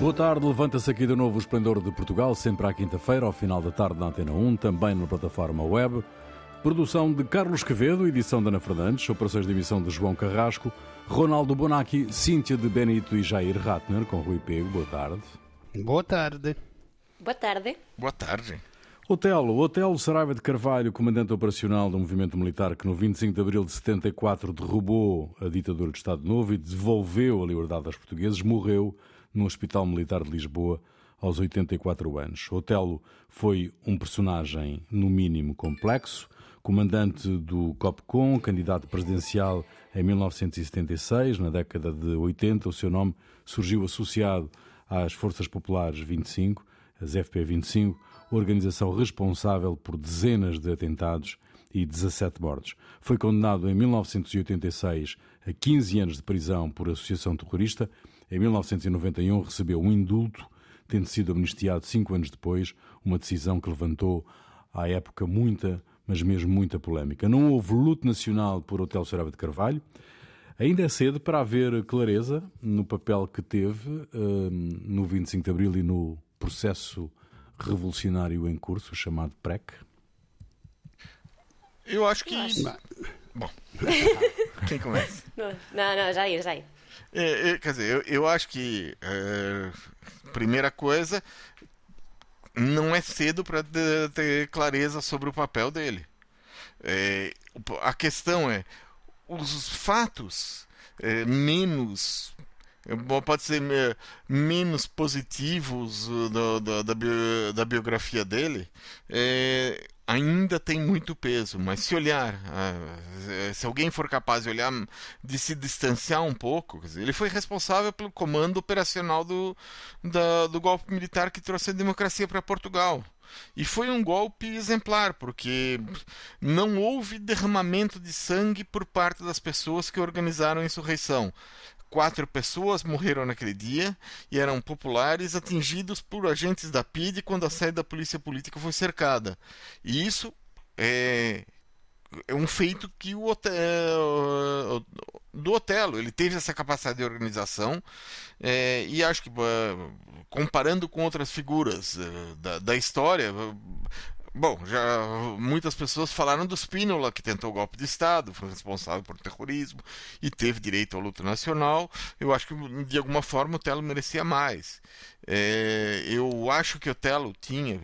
Boa tarde, levanta-se aqui de novo o Esplendor de Portugal, sempre à quinta-feira, ao final da tarde na Antena 1, também na plataforma web. Produção de Carlos Quevedo, edição de Ana Fernandes, operações de emissão de João Carrasco, Ronaldo Bonacci, Cíntia de Benito e Jair Ratner, com Rui Pego. Boa tarde. Boa tarde. Boa tarde. Boa tarde. Otelo. Otelo Saraiva de Carvalho, comandante operacional do movimento militar que no 25 de abril de 74 derrubou a ditadura de Estado Novo e devolveu a liberdade aos portugueses, morreu no Hospital Militar de Lisboa aos 84 anos. Otelo foi um personagem, no mínimo, complexo, comandante do COPCOM, candidato presidencial em 1976, na década de 80, o seu nome surgiu associado às Forças Populares 25, as FP25, organização responsável por dezenas de atentados e 17 mortes. Foi condenado em 1986 a 15 anos de prisão por associação terrorista. Em 1991 recebeu um indulto, tendo sido amnistiado cinco anos depois, uma decisão que levantou à época muita, mas mesmo muita polémica. Não houve luto nacional por Hotel Saraiva de Carvalho. Ainda é cedo para haver clareza no papel que teve hum, no 25 de Abril e no processo revolucionário em curso, chamado PREC? Eu acho que. Bom, quem começa? Não, não, Jair, Jair. É, é, quer dizer, eu, eu acho que. É, primeira coisa, não é cedo para ter clareza sobre o papel dele. É, a questão é: os fatos é, menos pode ser menos positivos uh, da, da, da biografia dele, é, ainda tem muito peso. Mas se olhar, uh, se alguém for capaz de olhar, de se distanciar um pouco, ele foi responsável pelo comando operacional do, do golpe militar que trouxe a democracia para Portugal. E foi um golpe exemplar, porque não houve derramamento de sangue por parte das pessoas que organizaram a insurreição. Quatro pessoas morreram naquele dia e eram populares atingidos por agentes da PIDE quando a sede da polícia política foi cercada. E isso é, é um feito que o hotel, do Otelo ele teve essa capacidade de organização é, e acho que comparando com outras figuras da, da história Bom, já muitas pessoas falaram do Spínola, que tentou o golpe de Estado, foi responsável por terrorismo e teve direito à luta nacional. Eu acho que, de alguma forma, o Telo merecia mais. É, eu acho que o Telo tinha,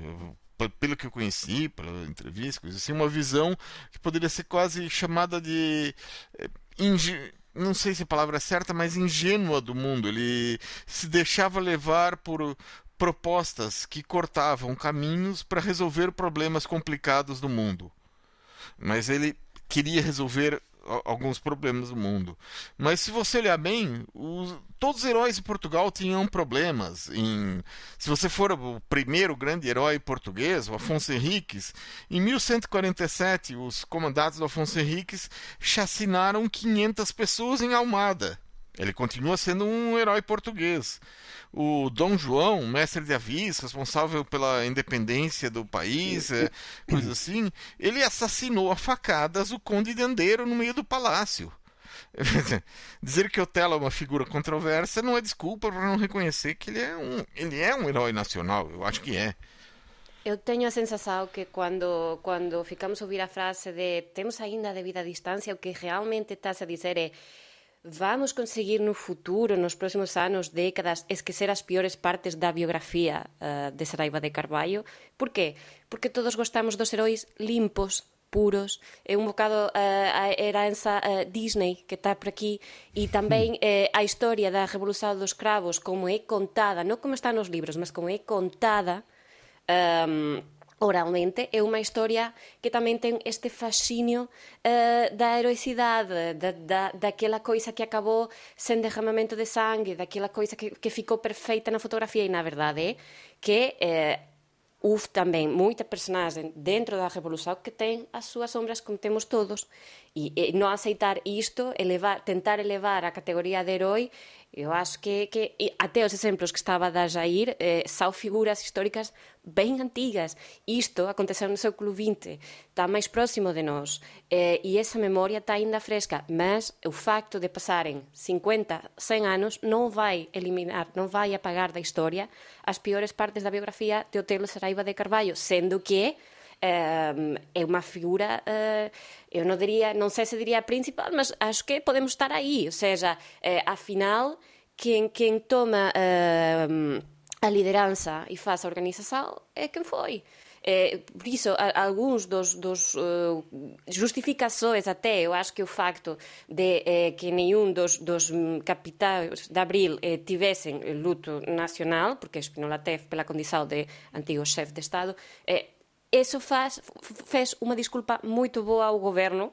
pelo que eu conheci, pela entrevista, coisa assim, uma visão que poderia ser quase chamada de. É, não sei se a palavra é certa, mas ingênua do mundo. Ele se deixava levar por, propostas que cortavam caminhos para resolver problemas complicados do mundo. Mas ele queria resolver alguns problemas do mundo. Mas se você olhar bem, os, todos os heróis de Portugal tinham problemas. Em, se você for o primeiro grande herói português, o Afonso Henriques, em 1147 os comandantes do Afonso Henriques chacinaram 500 pessoas em Almada. Ele continua sendo um herói português. O Dom João, mestre de avis, responsável pela independência do país, é, coisa assim, ele assassinou a facadas o Conde de Andeiro no meio do palácio. Dizer que Otelo é uma figura controversa não é desculpa para não reconhecer que ele é um, ele é um herói nacional. Eu acho que é. Eu tenho a sensação que quando, quando ficamos a ouvir a frase de temos ainda a devida distância, o que realmente estás a dizer é Vamos conseguir no futuro, nos próximos anos, décadas, esquecer as piores partes da biografía uh, de Saraiva de Carballo? Por qué? Porque todos gostamos dos heróis limpos, puros, é un bocado uh, a heranza uh, Disney que está por aquí e tamén uh, a historia da Revolución dos Cravos como é contada, non como está nos libros, mas como é contada um, oralmente é unha historia que tamén ten este fascinio uh, da heroicidade, da, da, daquela coisa que acabou sen derramamento de sangue, daquela coisa que, que ficou perfeita na fotografía e na verdade que eh, houve tamén moita personaxe dentro da revolución que ten as súas sombras como temos todos. E, e non aceitar isto, elevar, tentar elevar a categoría de herói Eu acho que, que até os exemplos que estava a dar Jair eh, são figuras históricas bem antigas. Isto aconteceu no século XX, está mais próximo de nós eh, e essa memória está ainda fresca, mas o facto de passarem 50, 100 anos não vai eliminar, não vai apagar da história as piores partes da biografia de Otelo Saraiva de Carvalho, sendo que é uma figura, uh, eu não diria, não sei se diria principal, mas acho que podemos estar aí, ou seja, uh, afinal, quem, quem toma uh, a liderança e faz a organização é quem foi. É, por isso, alguns dos, dos uh, justificações até, eu acho que o facto de eh, que nenhum dos, dos capitais de Abril eh, tivessem luto nacional, porque Spinola teve pela condição de antigo chefe de Estado, eh, eso faz, fez unha disculpa moito boa ao goberno,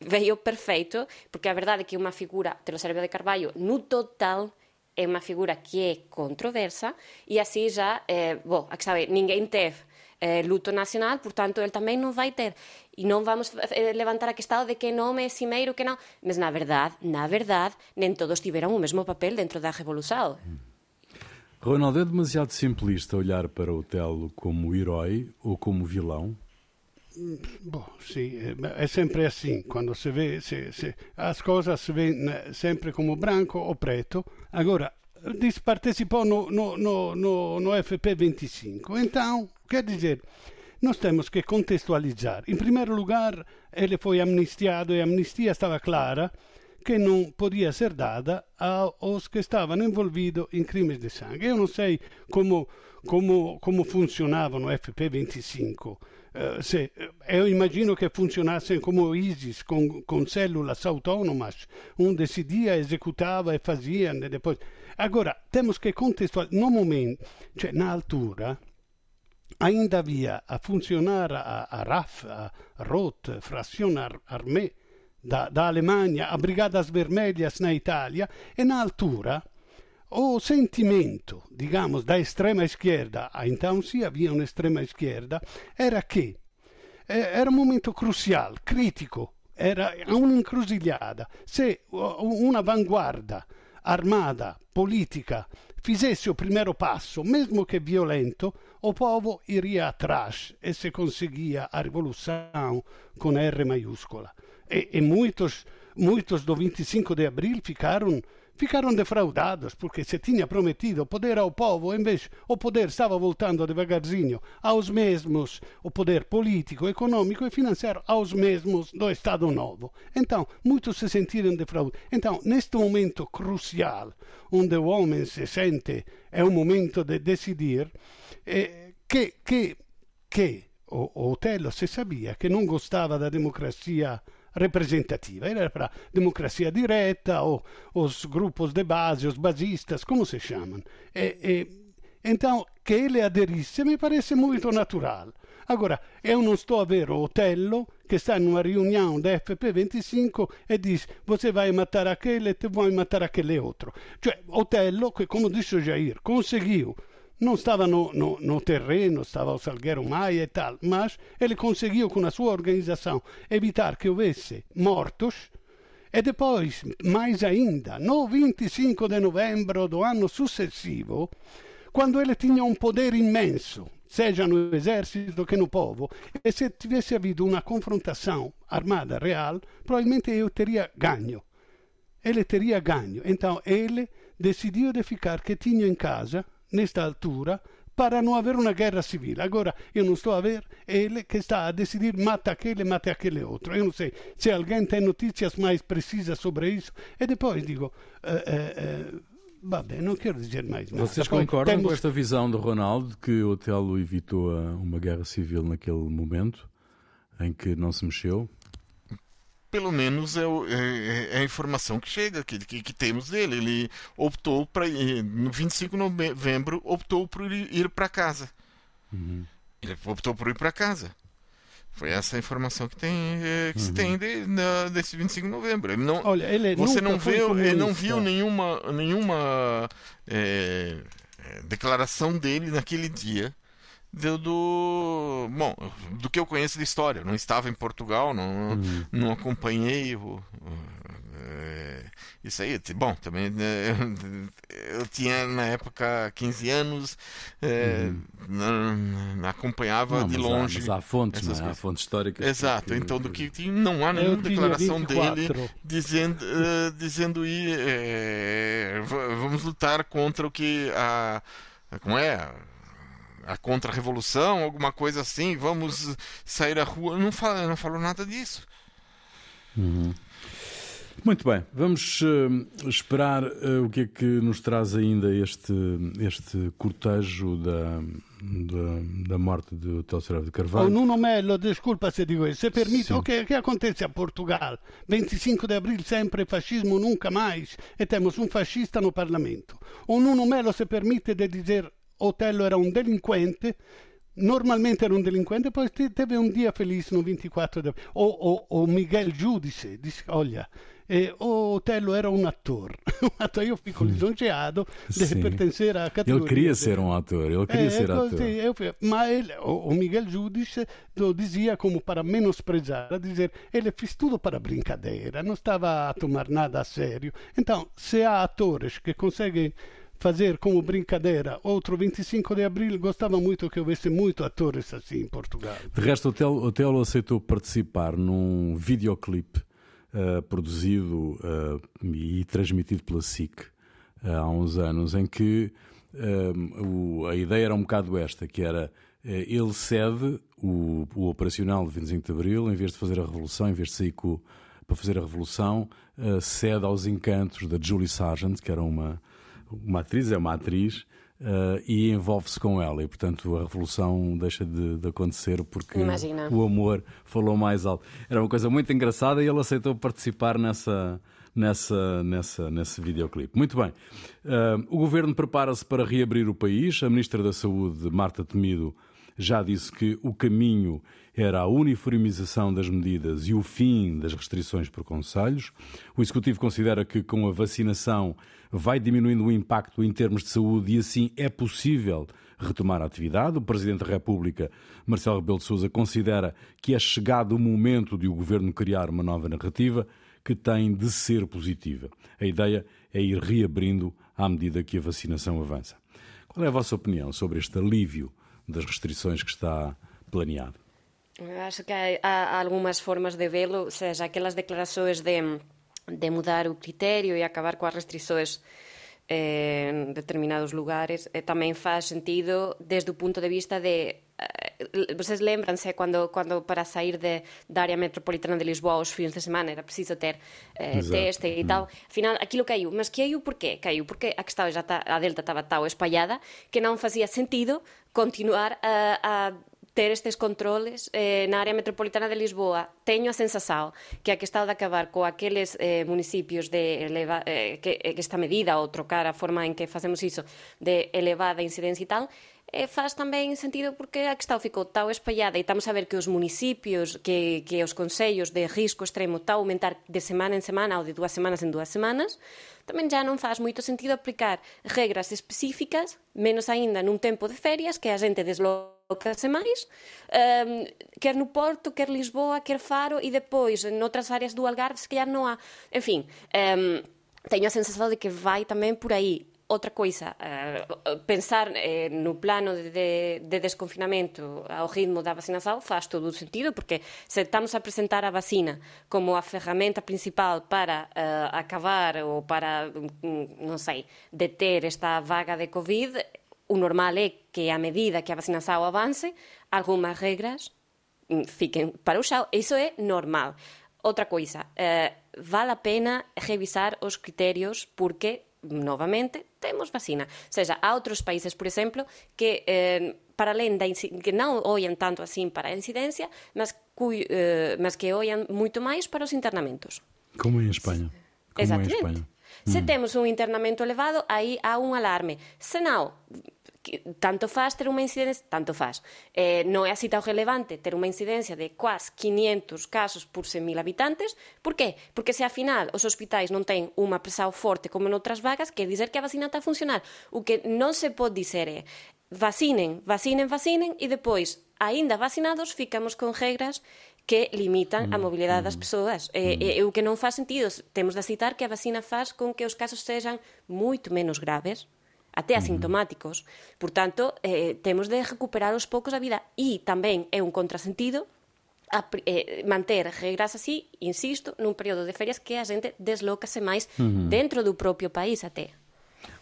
veio perfeito, porque a verdade é que unha figura, te lo de Carballo, no total, é unha figura que é controversa, e así já, eh, bo, a que sabe, ninguén teve eh, luto nacional, portanto, ele tamén non vai ter. E non vamos eh, levantar a que estado de que nome é cimeiro, que non. Mas, na verdade, na verdade, nen todos tiveron o mesmo papel dentro da revolución. Ronaldo, é demasiado simplista olhar para o Telo como herói ou como vilão? Bom, sim, é sempre assim. Quando vê, se, se, as coisas se vê sempre como branco ou preto. Agora, participou no, no, no, no, no FP25. Então, quer dizer, nós temos que contextualizar. Em primeiro lugar, ele foi amnistiado e a amnistia estava clara che non podia essere data aos que estavam envolvidos em crimes de sangue. Eu não sei como, como, como funcionava no FP25. Uh, se, eu imagino que funcionassem como ISIS, com, com células autônomas. Um decidia, executava e fazia, e depois... Agora, temos que contextualizar. No momento, cioè na altura, ainda havia a funcionar a, a RAF, a ROT, Frazione Ar Armée, da, da Alemanha a Brigadas Vermelhas na Itália e na altura o sentimento, digamos, da extrema esquerda, então sim havia uma extrema esquerda, era que eh, era um momento crucial, critico, era un'incrusiliada. Se una vanguardia armata, politica, fizesse o primeiro passo, mesmo que violento, o povo iria atrás e se conseguia a revolução com R maiúscula. E, e muitos, muitos do 25 de abril ficaram ficaram defraudados porque se tinha prometido poder ao povo, em vez o poder estava voltando devagarzinho aos mesmos, o poder político, econômico e financeiro aos mesmos do Estado Novo. Então, muitos se sentiram defraudados. Então, neste momento crucial, onde o homem se sente, é o momento de decidir, eh, que, que, que o, o Otello se sabia que não gostava da democracia representativa, era para democracia direta, ou os grupos de base, os basistas, como se chamam. E, e, então, que ele aderisse me parece muito natural. Agora, eu não estou a ver o Otello que está numa reunião da FP25 e diz você vai matar aquele e te vai matar aquele outro. Cioè, Otello, que como disse o Jair, conseguiu não estava no, no, no, terreno, estava o Salgueiro Maia e tal, mas ele conseguiu com a sua organização evitar que houvesse mortos e depois, mais ainda, no 25 de novembro do ano successivo, quando ele tinha um poder imenso, seja no exército que no povo, e se tivesse havido uma confrontação armada real, provavelmente eu teria ganho. Ele teria ganho. Então ele decidiu de ficar quietinho em casa, nesta altura para não haver uma guerra civil. Agora, eu não estou a ver ele que está a decidir mata aquele, mata aquele outro. Eu não sei se alguém tem notícias mais precisas sobre isso. E depois digo, uh, uh, uh, Vabbè, não quero dizer mais nada. Vocês concordam temos... com esta visão de Ronaldo que o Otelo evitou uma guerra civil naquele momento em que não se mexeu? Pelo menos é, é, é, a informação que chega, que, que, que temos dele. Ele optou para no 25 de novembro optou por ir para casa. Uhum. Ele optou por ir para casa. Foi essa a informação que tem é, que uhum. se tem de, na, desse 25 de novembro. Ele não, Olha, ele você não viu, ele não viu nenhuma nenhuma é, é, declaração dele naquele dia do, do, bom do que eu conheço de história eu não estava em Portugal não, uhum. não acompanhei o, é, Isso aí, bom, também né, eu tinha na época 15 anos, é, uhum. não, acompanhava não, de longe. Há, há fontes, não é? há fontes históricas. Exato, que... então do que não há nenhuma declaração dele dizendo, uh, dizendo ir, é, vamos lutar contra o que a. Como é? A contra-revolução, alguma coisa assim, vamos sair à rua. Não, fala, não falou nada disso. Uhum. Muito bem, vamos uh, esperar uh, o que é que nos traz ainda este, este cortejo da, da, da morte de Hotel de Carvalho. Oh, Nuno Melo, desculpa se digo isso, se permite, o que, que acontece a Portugal? 25 de abril sempre fascismo, nunca mais, e temos um fascista no Parlamento. O Nuno Melo se permite de dizer Otello era un delinquente normalmente era un delinquente, poi teve un dia felice no 24 de o, o, o Miguel Giudice, disse, olha, eh, o Otello era um ator. eu fico lisonjeado de Sim. pertencer à categoria. Ele queria ser um ator, ele queria é, ser ator. Eu, mas ele, o, o, Miguel Giudice lo dizia como para menosprezar, a dizer, ele fez tudo para brincadeira, não estava a tomar nada a sério. Então, se há atores que conseguem fazer como brincadeira outro 25 de abril, gostava muito que houvesse muito atores assim em Portugal. De resto, o Telo aceitou participar num videoclipe uh, produzido uh, e transmitido pela SIC uh, há uns anos, em que o, a ideia era um bocado esta, que era ele cede o, o, operacional de 25 de Abril, em vez de fazer a revolução, em vez de sair com, para fazer a revolução, cede aos encantos da Julie Sargent, que era uma uma atriz é uma atriz uh, e envolve-se com ela. E, portanto, a revolução deixa de, de acontecer porque Imagina. o amor falou mais alto. Era uma coisa muito engraçada e ele aceitou participar nessa, nessa, nessa, nesse videoclipe. Muito bem. Uh, o governo prepara-se para reabrir o país. A Ministra da Saúde, Marta Temido, já disse que o caminho era a uniformização das medidas e o fim das restrições por conselhos. O Executivo considera que com a vacinação vai diminuindo o impacto em termos de saúde e assim é possível retomar a atividade. O Presidente da República, Marcelo Rebelo de Sousa, considera que é chegado o momento de o Governo criar uma nova narrativa que tem de ser positiva. A ideia é ir reabrindo à medida que a vacinação avança. Qual é a vossa opinião sobre este alívio das restrições que está planeado? Acho que há, algumas formas de vê-lo, seja aquelas declarações de, de mudar o critério e acabar com as restrições eh, en determinados lugares eh, tamén faz sentido desde o punto de vista de eh, Eh, vocês lembranse quando, quando para sair de, da área metropolitana de Lisboa os fins de semana era preciso ter eh, teste e tal. Afinal, aquilo caiu. Mas caiu porquê? Caiu porque a, que estaba já ta, a delta estaba tão espalhada que non facía sentido continuar a, a ter estes controles eh, na área metropolitana de Lisboa, teño a sensación que a que está de acabar co aqueles eh, municipios de eleva, eh, que, eh, que esta medida ou trocar a forma en que facemos iso de elevada incidencia e tal, e faz tamén sentido porque a que está ficou tau espallada e estamos a ver que os municipios, que, que os consellos de risco extremo está a aumentar de semana en semana ou de dúas semanas en dúas semanas, tamén já non faz moito sentido aplicar regras específicas, menos aínda nun tempo de ferias, que a xente deslocase máis, um, quer no Porto, quer Lisboa, quer Faro, e depois, en outras áreas do Algarve, se calhar non há... En fin, um, teño a sensación de que vai tamén por aí. Outra coisa, uh, pensar eh, no plano de, de, de desconfinamento ao ritmo da vacinação faz todo o sentido, porque se estamos a presentar a vacina como a ferramenta principal para uh, acabar ou para, mm, non sei, deter esta vaga de Covid, o normal é que a medida que a vacinação avance, algunhas regras mm, fiquen para o xao. Iso é normal. Outra coisa, eh, vale a pena revisar os criterios porque novamente temos vacina. O seja, há outros países, por exemplo, que eh, para além da que non ollan tanto así para a incidencia, mas, eh, mas que ollan moito máis para os internamentos. Como en España. Como Exatamente. En España. Se mm. temos un internamento elevado, aí há un alarme. Se non, tanto faz ter unha incidencia, tanto faz. Eh, non é así tan relevante ter unha incidencia de quas 500 casos por 100.000 habitantes. Por qué? Porque se a final os hospitais non ten unha presao forte como noutras vagas, que dizer que a vacina está a funcionar. O que non se pode dizer é vacinen, vacinen, vacinen e depois, aínda vacinados, ficamos con regras que limitan a mm, mobilidade das mm, persoas. Mm. E, e, o que non faz sentido, temos de citar que a vacina faz con que os casos sexan moito menos graves, até asintomáticos. Por tanto, eh, temos de recuperar os poucos a vida. E tamén é un contrasentido a, eh, manter regras así, insisto, nun período de ferias que a xente deslócase máis dentro do propio país até.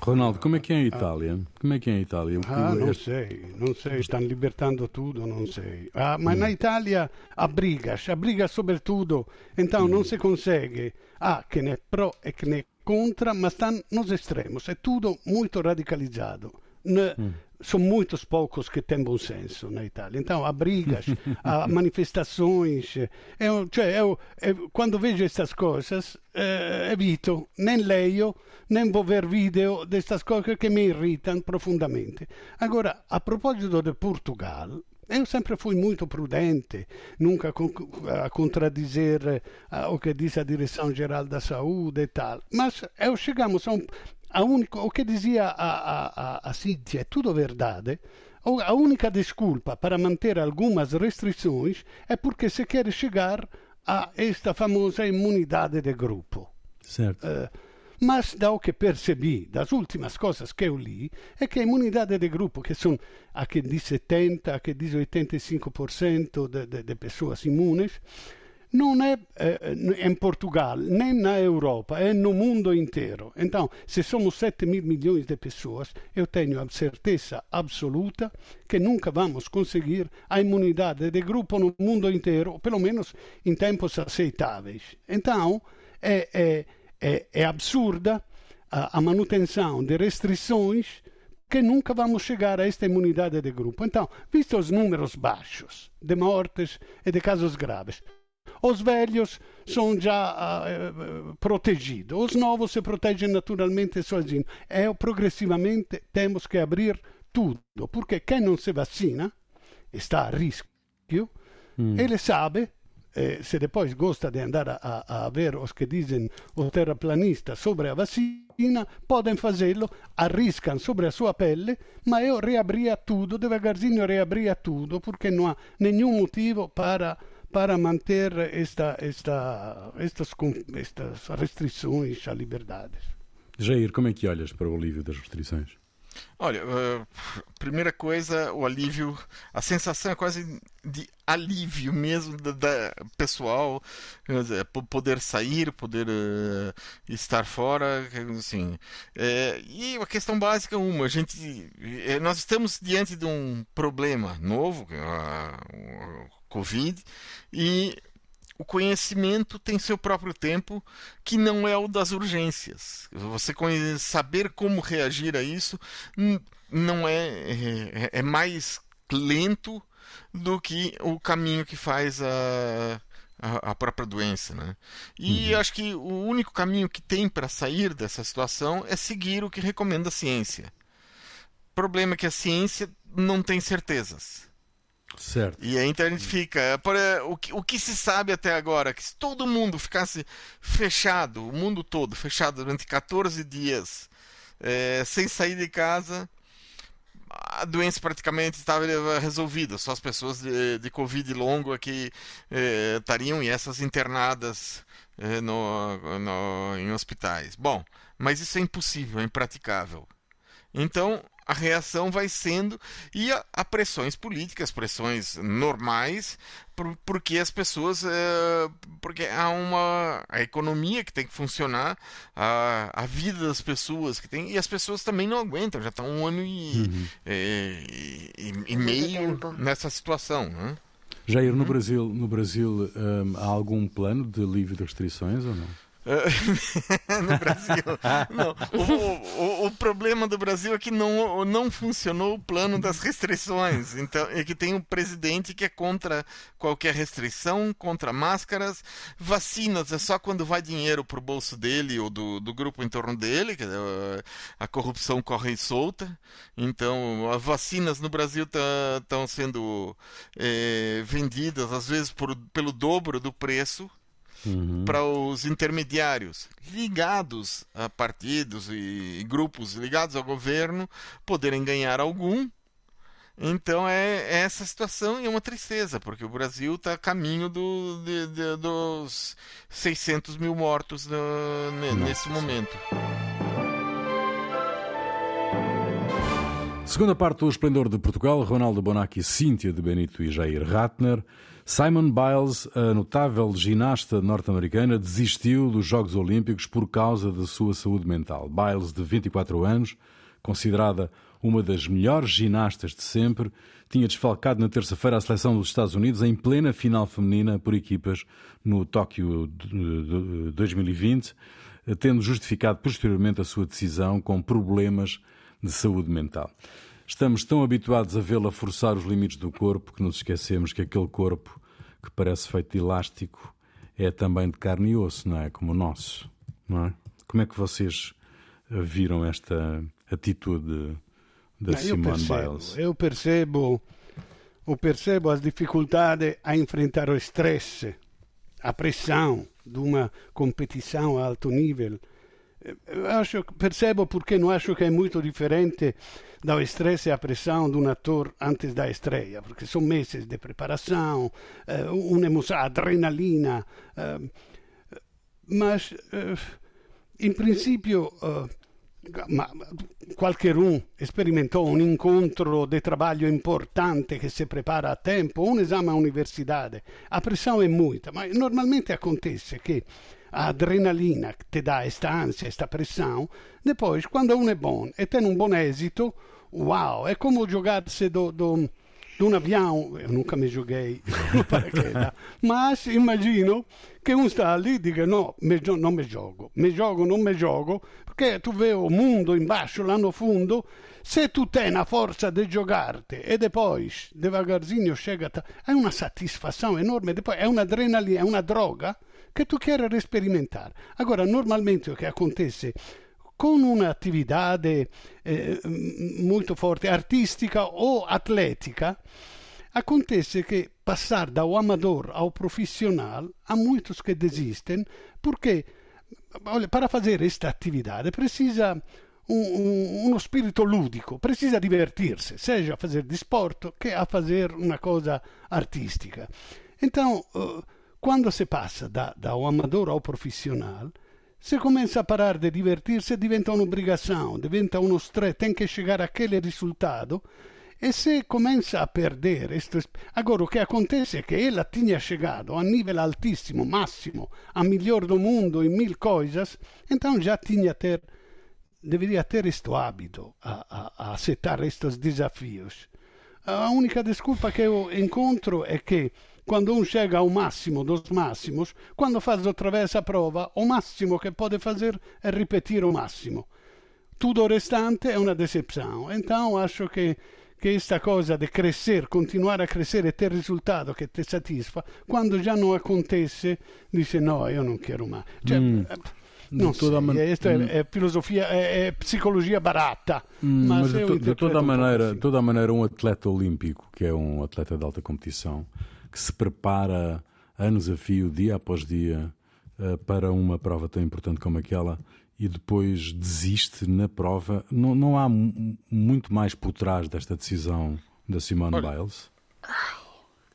Ronaldo, como é que é em Itália? Como é que é em Itália? Que Ah, este- sei, non sei, stanno libertando tutto, non sei. Ah, ma na Italia abbrigas, abbriga soprattutto, então non si consegue, ah, che ne è pro e che ne è contra, ma stanno nos extremos, è tutto molto radicalizzato. Ne, Sono muito poucos que têm bom senso na Itália. Então, há brigas, há manifestações. Eu, cioè, eu, eu, quando vejo estas coisas, eh, evito, nem leio, nem vou ver vídeo destas coisas que me irritam profundamente. Agora, a propósito de Portugal, eu sempre fui muito prudente, nunca a contradizer o que diz a Direção-Geral da Saúde e tal. Mas eu chegamos a um. A único, o que dizia a, a, a, Cíntia é tudo verdade. A única desculpa para manter algumas restrições é porque se quer chegar a esta famosa imunidade de grupo. Certo. Eh, mas da o que percebi das últimas coisas que eu li é que a imunidade de grupo, que são a que diz 70, a que diz 85% de, de, de pessoas imunes, não é eh, em Portugal, nem na Europa, é no mundo inteiro. Então, se somos 7 mil milhões de pessoas, eu tenho a certeza absoluta que nunca vamos conseguir a imunidade de grupo no mundo inteiro, pelo menos em tempos aceitáveis. Então, é, é, é, é absurda a, a manutenção de restrições que nunca vamos chegar a esta imunidade de grupo. Então, visto os números baixos de mortes e de casos graves, os velhos são já eh, protegidos, os novos se protegem naturalmente sozinhos. É, progressivamente temos que abrir tudo, porque quem não se vacina está a risco. Ele sabe, eh, se depois gosta de andar a, a, ver os que dizem os terraplanistas sobre a vacina, podem fazê-lo, arriscam sobre a sua pele, mas eu reabria tudo, devagarzinho reabria tudo, porque não há nenhum motivo para para manter esta, esta, estas, estas restrições a liberdades. Jair, como é que olhas para o alívio das restrições? Olha, eh, primeira coisa, o alívio, a sensação é quase de alívio mesmo da, da- pessoal, dizer, po- poder sair, poder eh, estar fora, assim. Eh, e a questão básica é uma, a gente, nós estamos diante de um problema novo, é a- o Covid, e o conhecimento tem seu próprio tempo, que não é o das urgências. Você saber como reagir a isso não é, é, é mais lento do que o caminho que faz a, a, a própria doença, né? E acho que o único caminho que tem para sair dessa situação é seguir o que recomenda a ciência. O problema é que a ciência não tem certezas. Certo. E aí então a gente fica. por, eh, o, que, o que se sabe até agora? Que se todo mundo ficasse fechado, o mundo todo fechado durante 14 dias, eh, sem sair de casa, a doença praticamente estava resolvida. Só as pessoas de, de Covid longo é que eh, estariam e essas internadas eh, no, no- em hospitais. Bom, mas isso é impossível, é impraticável. Então a reação vai sendo e há, pressões políticas, pressões normais, por- porque as pessoas, eh, porque há uma a economia que tem que funcionar, a, a vida das pessoas que tem e as pessoas também não aguentam, já estão um ano e, eh, e, e- e meio nessa situação, né? Jair, no Brasil, no Brasil hum, há algum plano de alívio de restrições ou não? no Brasil. Não, o, o, o problema do Brasil é que não, não funcionou o plano das restrições. Então, é que tem um presidente que é contra qualquer restrição, contra máscaras, vacinas, é só quando vai dinheiro pro bolso dele ou do, do grupo em torno dele, que eh, a corrupção corre solta. Então, as vacinas no Brasil estão sendo eh, vendidas, às vezes, por, pelo dobro do preço para os intermediários ligados a partidos e grupos ligados ao governo poderem ganhar algum Então é, é, essa situação e é uma tristeza, porque o Brasil está a caminho do, de, de, dos 600 mil mortos no, nesse momento. Segunda parte do Esplendor de Portugal, Ronaldo Bonacci, Cíntia de Benito e Jair Ratner. Simon Biles, a notável ginasta norte-americana, desistiu dos Jogos Olímpicos por causa da sua saúde mental. Biles, de 24 anos, considerada uma das melhores ginastas de sempre, tinha desfalcado na terça-feira a seleção dos Estados Unidos em plena final feminina por equipas no Tóquio 2020, tendo justificado posteriormente a sua decisão com problemas de saúde mental. Estamos tão habituados a vê-la forçar os limites do corpo que nos esquecemos que aquele corpo, que parece feito de elástico, é também de carne e osso, não é? Como o nosso, não é? Como é que vocês viram esta atitude da não, Simone eu percebo, Biles? Eu percebo, eu percebo as dificuldades a enfrentar o estresse, a pressão de uma competição a alto nível acho, percebo porque não acho que é muito diferente do estresse e a pressão de um ator antes da estreia, porque são meses de preparação, eh, uma emoção, adrenalina. Eh, mas, eh, em princípio, ma um experimentou um encontro de trabalho importante que se prepara a tempo, um esame à universidade. A pressão é muita, mas normalmente acontece que a adrenalina que te dá esta ânsia, esta pressão, depois, quando um é bom e tem um bom êxito, uau, é como jogar-se do, do, de um avião, eu nunca me joguei no paraquedas, mas imagino che un sta lì e dica no, me, non mi gioco, mi gioco, non mi gioco, perché tu vedi il mondo in basso, là no fundo, se tu hai una forza di giocarti e poi devagarzinho chega, è una soddisfazione enorme, poi è un'adrenalina, è una droga che tu queres sperimentare. Agora, normalmente che acontece con un'attività eh, molto forte, artistica o atletica, acontece que passar do amador ao profissional, há muitos que desistem, porque para fazer esta atividade precisa um, um, uno spirito ludico, precisa divertir-se, seja a fazer desporto che a fazer uma coisa artística. Então, uh, quando se passa da, da amador ao profissional, se começa a parar de divertir-se, diventa obrigação, diventa uno stress, tem que chegar àquele resultado. E se começa a perder, agora o que acontece é que ela tinha chegado a nível altíssimo, máximo, a melhor do mundo em mil coisas, então já tinha ter, deveria ter este hábito a, a, a aceitar estes desafios. A única desculpa que eu encontro é que quando um chega ao máximo dos máximos, quando faz outra vez a prova, o máximo que pode fazer é repetir o máximo. Tudo o restante é uma decepção. Então, acho que que esta coisa de crescer, continuar a crescer e ter resultado que te satisfa, quando já não acontece, dice no, eu não quero mais. Cioè, mm. Non toda man... esta é, é, filosofia, é, é, psicologia barata. Mm, mas, mas de, de toda maneira, assim. toda maneira, um atleta olímpico, que é um atleta de alta competição, que se prepara anos a fio, dia após dia, uh, para uma prova tão importante como aquela e depois desiste na prova, não, não há muito mais por trás desta decisão da Simone Olha. Biles?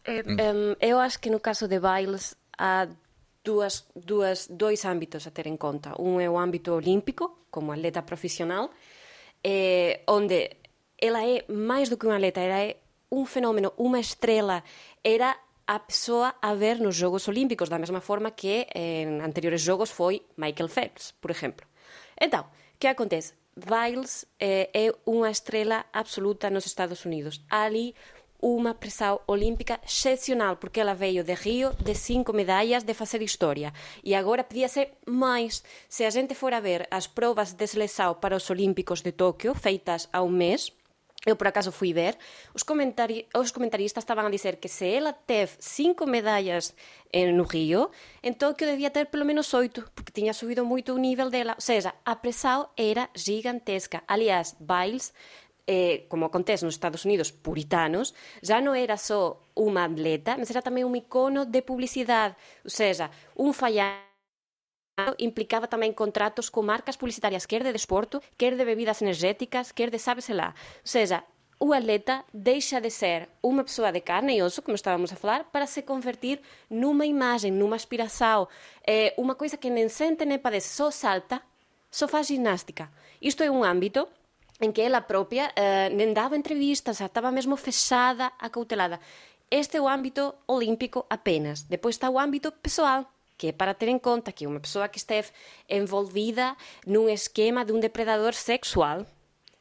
É, um, eu acho que no caso de Biles há duas, duas, dois âmbitos a ter em conta. Um é o âmbito olímpico, como atleta profissional, é, onde ela é mais do que uma atleta, ela é un fenómeno, unha estrela, era a persoa a ver nos Jogos Olímpicos, da mesma forma que en anteriores Jogos foi Michael Phelps, por exemplo. Entón, que acontece? Biles eh, é unha estrela absoluta nos Estados Unidos. Ali unha presa olímpica excepcional, porque ela veio de Río de cinco medallas de facer historia. E agora pedía ser máis. Se a gente fora a ver as probas de seleção para os Olímpicos de Tóquio, feitas a un mes, eu por acaso fui ver, os, comentari os comentaristas estaban a dizer que se ela teve cinco medallas en, no Río, entón que debía ter pelo menos oito, porque tiña subido moito o nível dela. Ou seja, a pressão era gigantesca. Aliás, Biles, eh, como acontece nos Estados Unidos puritanos, já non era só unha atleta, mas era tamén un icono de publicidade. Ou seja, un fallar implicaba tamén contratos con marcas publicitarias, quer de desporto, quer de bebidas energéticas, quer de sábese lá. Ou seja, o atleta deixa de ser uma pessoa de carne e osso, como estávamos a falar, para se convertir numa imagem, numa aspiração, é uma coisa que nem sente nem padece, só salta, só faz ginástica. Isto é um âmbito em que ela própria uh, nem dava entrevistas, estava mesmo fechada, acautelada. Este é o âmbito olímpico apenas. Depois está o âmbito pessoal, que é para ter em conta que uma pessoa que esteve envolvida num esquema de um depredador sexual,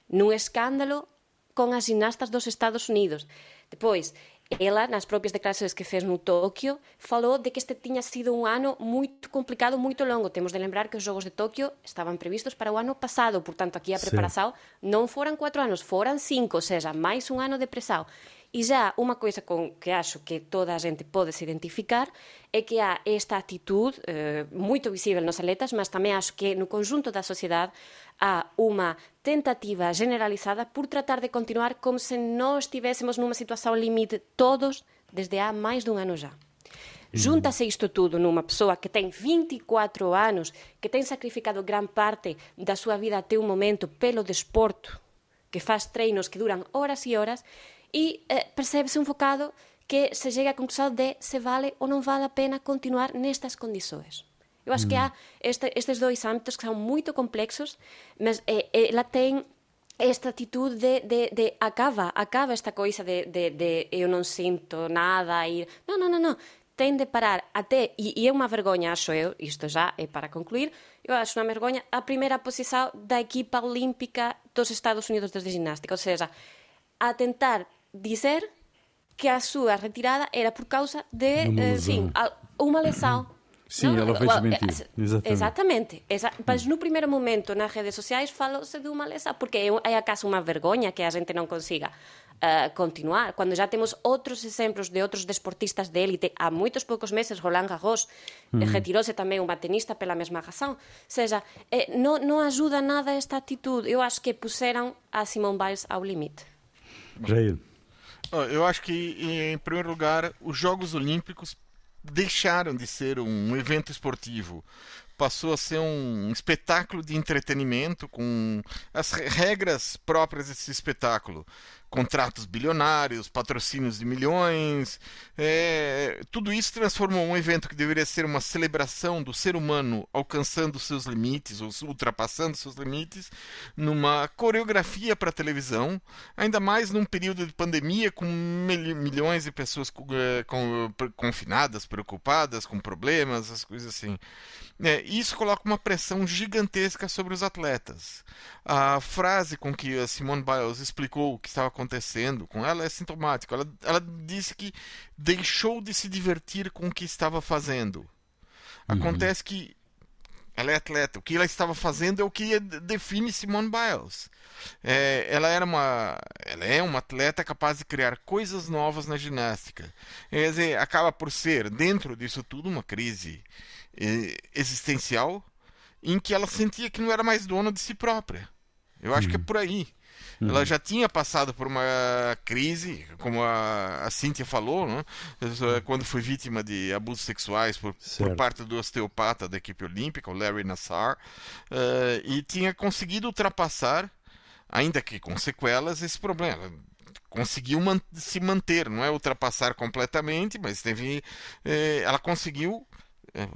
num escândalo com as ginastas dos Estados Unidos. Depois, ela, nas próprias declarações que fez no Tóquio, falou de que este tinha sido um ano muito complicado, muito longo. Temos de lembrar que os Jogos de Tóquio estavam previstos para o ano passado, portanto, aqui a preparação não foram quatro anos, foram cinco, ou seja, mais um ano de pressão. E já uma coisa com que acho que toda a gente pode se identificar é que há esta atitude eh, muito visível nos atletas, mas também acho que no conjunto da sociedade há uma tentativa generalizada por tratar de continuar como se nós estivéssemos numa situação limite todos desde há mais de um ano já. Junta-se isto tudo numa pessoa que tem 24 anos, que tem sacrificado grande parte da sua vida até o momento pelo desporto, que faz treinos que duram horas e horas, e eh, percebe-se un bocado que se chega a conclusión de se vale ou non vale a pena continuar nestas condições. Eu acho mm. que há este, estes dois ámbitos que são muito complexos, mas eh, eh ela tem esta atitude de, de, de acaba, acaba esta coisa de, de, de eu non sinto nada e... Non, non, non, non. Ten de parar até, e, e é unha vergoña, acho eu, isto já é para concluir, eu acho unha vergoña a primeira posición da equipa olímpica dos Estados Unidos desde ginástica, ou seja, a tentar dizer que a sua retirada era por causa de eh, sim, uma lesão. Sim, não? ela fez mentir. Exatamente. Exatamente. Exa mas no primeiro momento nas redes sociais falou-se de uma lesão, porque é, é acaso uma vergonha que a gente não consiga uh, continuar. Quando já temos outros exemplos de outros desportistas de élite, há muitos poucos meses, Roland Garros uhum. retirou-se também uma tenista pela mesma razão. Ou seja, eh, não, não ajuda nada esta atitude. Eu acho que puseram a Simone Biles ao limite. Jair. Eu acho que, em primeiro lugar, os Jogos Olímpicos deixaram de ser um evento esportivo. Passou a ser um espetáculo de entretenimento com as regras próprias desse espetáculo contratos bilionários, patrocínios de milhões. É, tudo isso transformou um evento que deveria ser uma celebração do ser humano alcançando seus limites, ou ultrapassando seus limites, numa coreografia para televisão, ainda mais num período de pandemia com milhões de pessoas é, confinadas, preocupadas, com problemas, as coisas assim. É, isso coloca uma pressão gigantesca sobre os atletas. A frase com que a Simone Biles explicou o que estava acontecendo com ela é sintomática. Ela, ela disse que deixou de se divertir com o que estava fazendo. Uhum. Acontece que ela é atleta. O que ela estava fazendo é o que define Simone Biles. É, ela era uma, ela é uma atleta capaz de criar coisas novas na ginástica. Quer dizer, acaba por ser dentro disso tudo uma crise existencial em que ela sentia que não era mais dona de si própria. Eu acho uhum. que é por aí. Uhum. Ela já tinha passado por uma crise, como a, a Cíntia falou, né? quando foi vítima de abusos sexuais por, por, parte do osteopata da equipe olímpica, o Larry Nassar, uh, e tinha conseguido ultrapassar, ainda que com sequelas, esse problema conseguiu man se manter, não é ultrapassar completamente, mas teve, eh, ela conseguiu eh,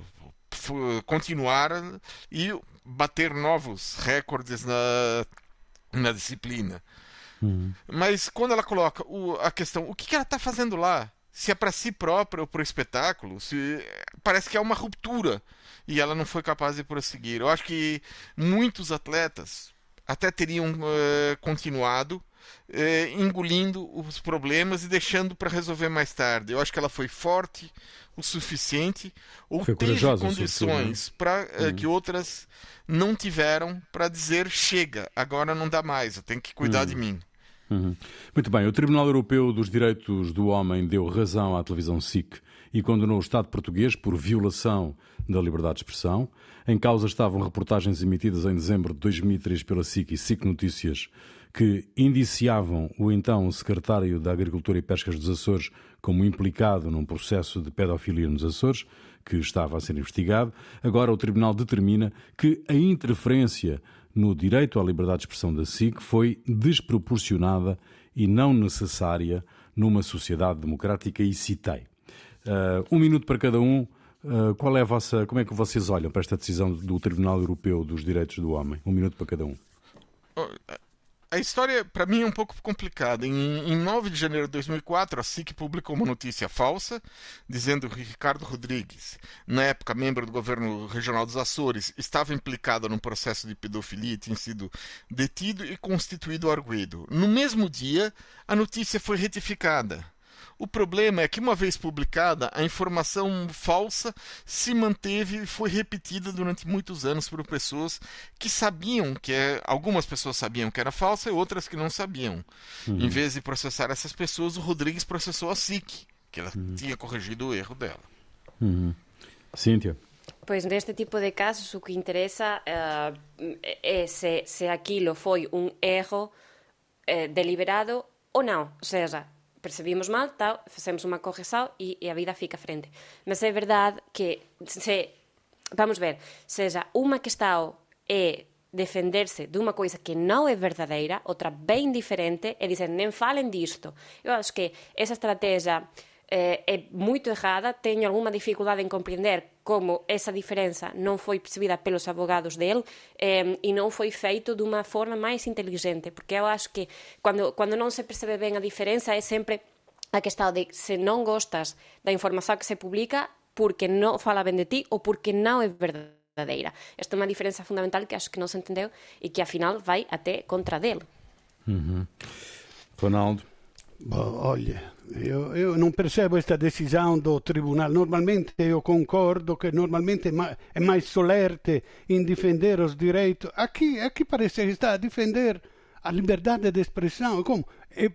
continuar e bater novos recordes na na disciplina. Uhum. Mas quando ela coloca o, a questão, o que, que ela está fazendo lá? Se é para si própria ou para o espetáculo, se, parece que é uma ruptura e ela não foi capaz de prosseguir. Eu acho que muitos atletas até teriam uh, continuado uh, engolindo os problemas e deixando para resolver mais tarde. Eu acho que ela foi forte o suficiente ou foi teve condições para uh, uhum. que outras não tiveram para dizer chega, agora não dá mais, eu tenho que cuidar uhum. de mim. Uhum. Muito bem, o Tribunal Europeu dos Direitos do Homem deu razão à televisão SIC e condenou o Estado português por violação da liberdade de expressão. Em causa estavam reportagens emitidas em dezembro de 2003 pela SIC e SIC Notícias que indiciavam o então secretário da Agricultura e Pescas dos Açores como implicado num processo de pedofilia nos Açores que estava a ser investigado. Agora o Tribunal determina que a interferência no direito à liberdade de expressão da SIC foi desproporcionada e não necessária numa sociedade democrática e citei. Uh, um minuto para cada um. Uh, qual é a vossa, como é que vocês olham para esta decisão do Tribunal Europeu dos Direitos do Homem? Um minuto para cada um. A história, para mim, é um pouco complicada. Em, em 9 de janeiro de 2004, a SIC publicou uma notícia falsa, dizendo que Ricardo Rodrigues, na época membro do governo regional dos Açores, estava implicado num processo de pedofilia e tinha sido detido e constituído arguido. No mesmo dia, a notícia foi retificada. O problema é que, uma vez publicada, a informação falsa se manteve e foi repetida durante muitos anos por pessoas que sabiam que é, algumas pessoas sabiam que era falsa e outras que não sabiam. Uhum. Em vez de processar essas pessoas, o Rodrigues processou a SIC, que ela uhum. tinha corrigido o erro dela. Uhum. Cíntia. Pois neste tipo de casos o que interessa uh, é se, se aquilo foi um erro uh, deliberado ou não. Ou seja, percebimos mal, tal, facemos unha corrección e, e a vida fica frente. Mas é verdade que se vamos ver, seja que está é defenderse dunha coisa que non é verdadeira, outra ben diferente, é dizer, nem falen disto. Eu acho que esa estrategia eh, é moito errada, teño algunha dificultade en compreender como esa diferenza non foi percibida pelos abogados del eh, e non foi feito dunha forma máis inteligente, porque eu acho que cando, cando non se percebe ben a diferenza é sempre a que está de se non gostas da información que se publica porque non fala ben de ti ou porque non é verdadeira. Esta é unha diferenza fundamental que acho que non se entendeu e que afinal vai até contra del. Uhum. Ronaldo. Olha, io, io, percebo questa decisione do tribunale. Normalmente io concordo che normalmente è mais solerte in difendere os direitos. Aqui, aqui parece que está a defender a liberdade de expressão. Como? E,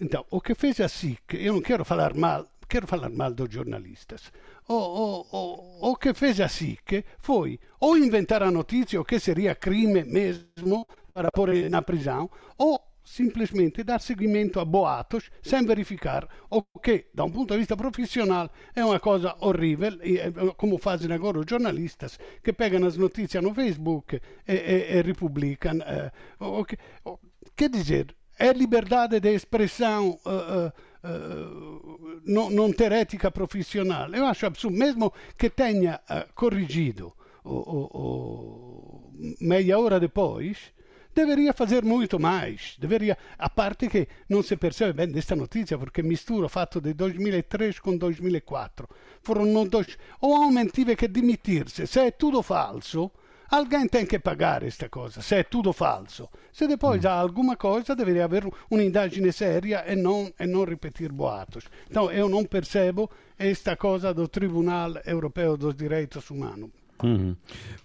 então, o que fez assim, que eu não quero falar mal, quero falar mal dos jornalistas. O, o, o, o que fez assim que foi ou inventar a notícia, o que seria crime mesmo, para pôr na prisão, ou simplesmente dar seguimento a boatos sem verificar o que, da um ponto de vista profissional, é uma coisa horrível, e, como fazem agora os jornalistas, que pegam as notícias no Facebook e, e, e republicam. Eh, o que, o, quer dizer, é liberdade de expressão uh, uh, não, ter ética profissional. Eu acho absurdo, mesmo que tenha corrigido o, o, meia hora depois, deveria fazer muito mais. Deveria, a parte che non si percebe bene questa notizia perché misturo fatto del 2003 con 2004. Furono dois, o homem tive che dimitirsi. Se è tutto falso, alguém tem que pagar esta coisa, se é tudo falso. Se depois mm. há alguma coisa, deveria haver un'indagine seria e non, e non ripetir boatos. Então, eu não percebo esta coisa do Tribunal Europeu dos Direitos Humanos. Uhum.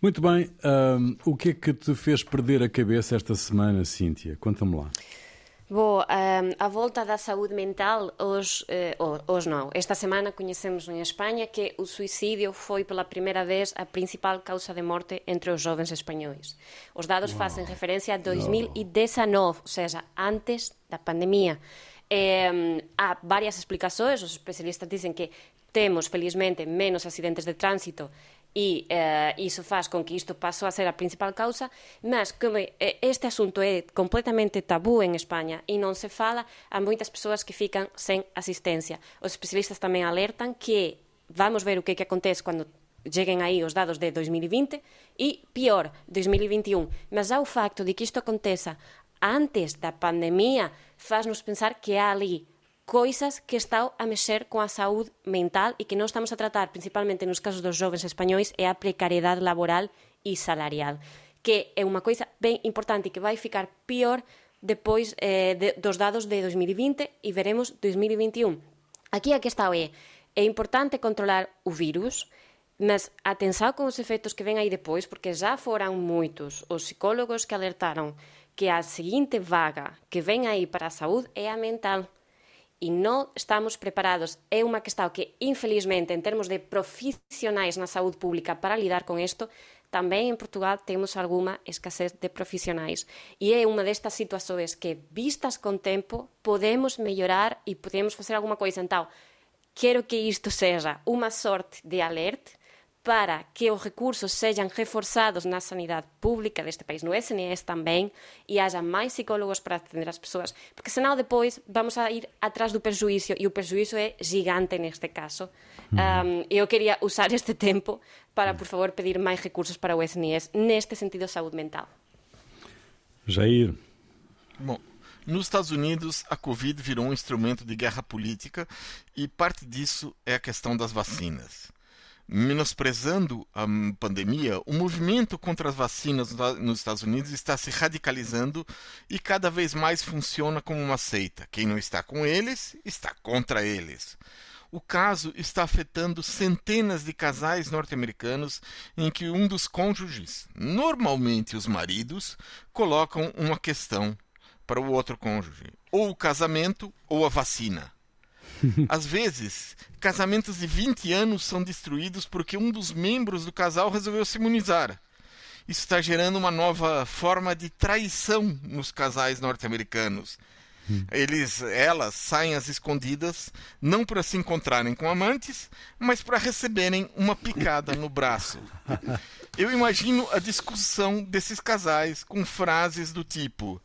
Muito bem. Um, o que é que te fez perder a cabeça esta semana, Cíntia? Conta-me lá. Bom, a volta da saúde mental, hoje, eh, hoje não. Esta semana conhecemos em Espanha que o suicídio foi pela primeira vez a principal causa de morte entre os jovens espanhóis. Os dados wow. fazem referência a 2019, wow. ou seja, antes da pandemia. Há várias explicações, os especialistas dizem que temos, felizmente, menos acidentes de trânsito e uh, iso faz con que isto pasou a ser a principal causa, mas como este asunto é completamente tabú en España e non se fala, a moitas persoas que fican sen asistencia. Os especialistas tamén alertan que vamos ver o que, que acontece cando lleguen aí os dados de 2020 e, pior, 2021. Mas já o facto de que isto aconteça antes da pandemia faz-nos pensar que há ali coisas que están a mexer coa saúde mental e que non estamos a tratar principalmente nos casos dos jovens españois é a precariedade laboral e salarial que é unha coisa ben importante e que vai ficar pior depois eh, de, dos dados de 2020 e veremos 2021. Aquí a que está é, é importante controlar o virus, mas atenção con os efectos que ven aí depois, porque já foran moitos os psicólogos que alertaron que a seguinte vaga que ven aí para a saúde é a mental e non estamos preparados. É unha questão que, infelizmente, en termos de profesionais na saúde pública para lidar con isto, tamén en Portugal temos algunha escasez de profesionais. E é unha destas situações que, vistas con tempo, podemos mellorar e podemos facer alguma coisa. Então, quero que isto seja unha sorte de alerta para que os recursos sejam reforçados na sanidade pública deste país, no SNS também, e haja mais psicólogos para atender as pessoas, porque senão depois vamos a ir atrás do prejuízo, e o prejuízo é gigante neste caso. Um, eu queria usar este tempo para, por favor, pedir mais recursos para o SNS neste sentido de saúde mental. Jair. Bom, nos Estados Unidos, a Covid virou um instrumento de guerra política e parte disso é a questão das vacinas menosprezando a pandemia, o movimento contra as vacinas nos Estados Unidos está se radicalizando e cada vez mais funciona como uma seita. Quem não está com eles, está contra eles. O caso está afetando centenas de casais norte-americanos em que um dos cônjuges, normalmente os maridos, colocam uma questão para o outro cônjuge: ou o casamento ou a vacina. Às vezes, casamentos de 20 anos são destruídos porque um dos membros do casal resolveu se imunizar. Isso está gerando uma nova forma de traição nos casais norte-americanos. Eles, elas saem às escondidas, não para se encontrarem com amantes, mas para receberem uma picada no braço. Eu imagino a discussão desses casais com frases do tipo: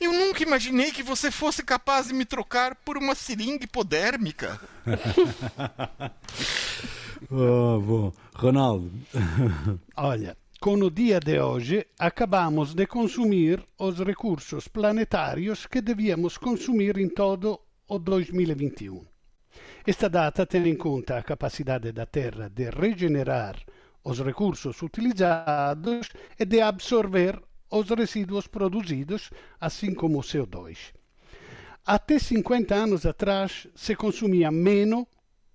eu nunca imaginei que você fosse capaz de me trocar por uma seringa hipodérmica. oh, bom. Ronaldo. Olha, com o dia de hoje acabamos de consumir os recursos planetários que devíamos consumir em todo o 2021. Esta data tem em conta a capacidade da Terra de regenerar os recursos utilizados e de absorver os resíduos produzidos, assim como o CO2. Até 50 anos atrás se consumia menos,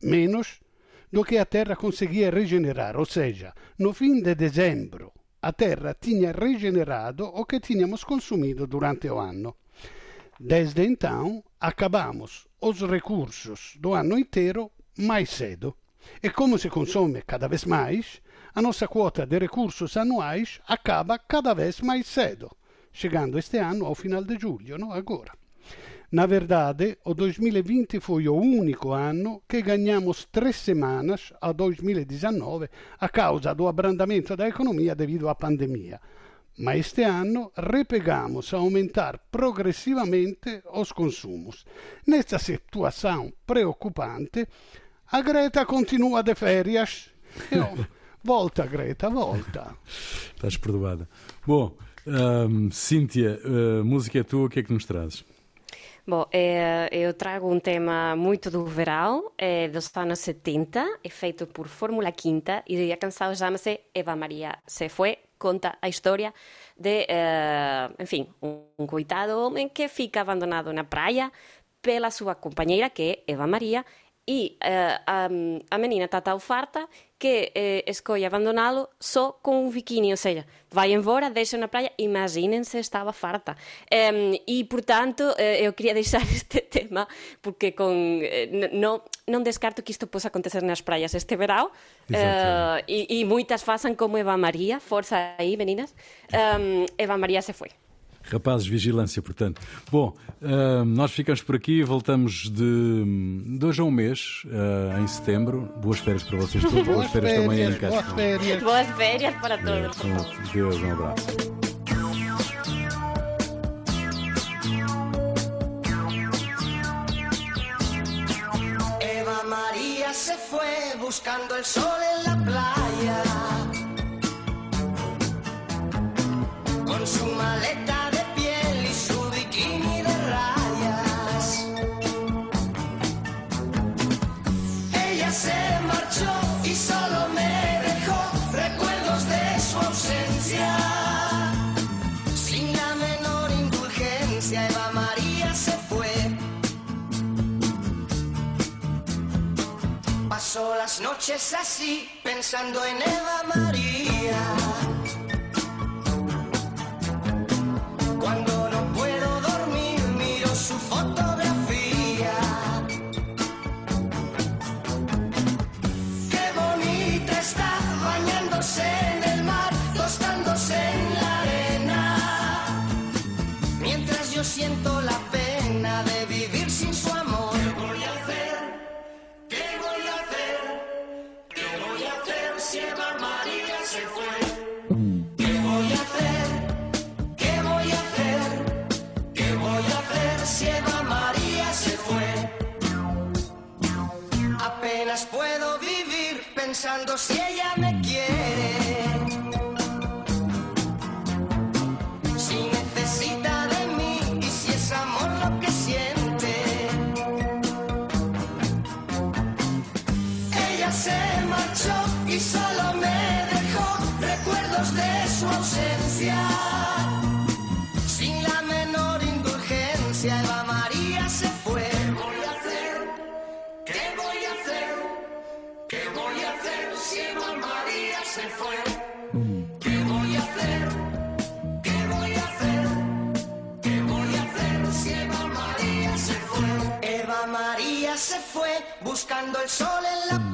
menos do que a Terra conseguia regenerar, ou seja, no fim de dezembro a Terra tinha regenerado o que tínhamos consumido durante o ano. Desde então, acabamos os recursos do ano inteiro mais cedo. E como se consome cada vez mais, a nossa quota de recursos anuais acaba cada vez mais cedo, chegando este ano ao final de julho, não? agora. Na verdade, o 2020 foi o único ano que ganhamos três semanas a 2019 a causa do abrandamento da economia devido à pandemia. Ma este ano repegamos a aumentar progressivamente os consumos. Nesta situação preocupante, a Greta continua de férias. Eu, Volta, Greta, volta. Estás perdoada. Bom, um, Cíntia, uh, música é tua, o que é que nos trazes? Bom, é, eu trago um tema muito do verão, é dos anos 70, é feito por Fórmula Quinta e a canção chama-se Eva Maria se foi, conta a história de, uh, enfim, um coitado homem que fica abandonado na praia pela sua companheira, que é Eva Maria, e uh, a, a menina está tão farta que eh, escolle abandonalo só con un biquíni, ou seja, vai embora, deixa na praia, imagínense, estaba farta. Um, e, portanto, eh, eu quería deixar este tema, porque con, eh, no, non descarto que isto posa acontecer nas praias este verão, uh, eh, e, e moitas fasan como Eva María, forza aí, meninas, um, Eva María se foi. Rapazes, vigilância, portanto. Bom, uh, nós ficamos por aqui, voltamos de dois a um mês, uh, em setembro. Boas férias para vocês todos, boas, boas férias, férias, também em casa. Boas férias. Boas férias para todos. É, Deus, um abraço. Buscando el sol en la playa. Noches así, pensando en Eva María. Puedo vivir pensando si ella me quiere. buscando el sol en la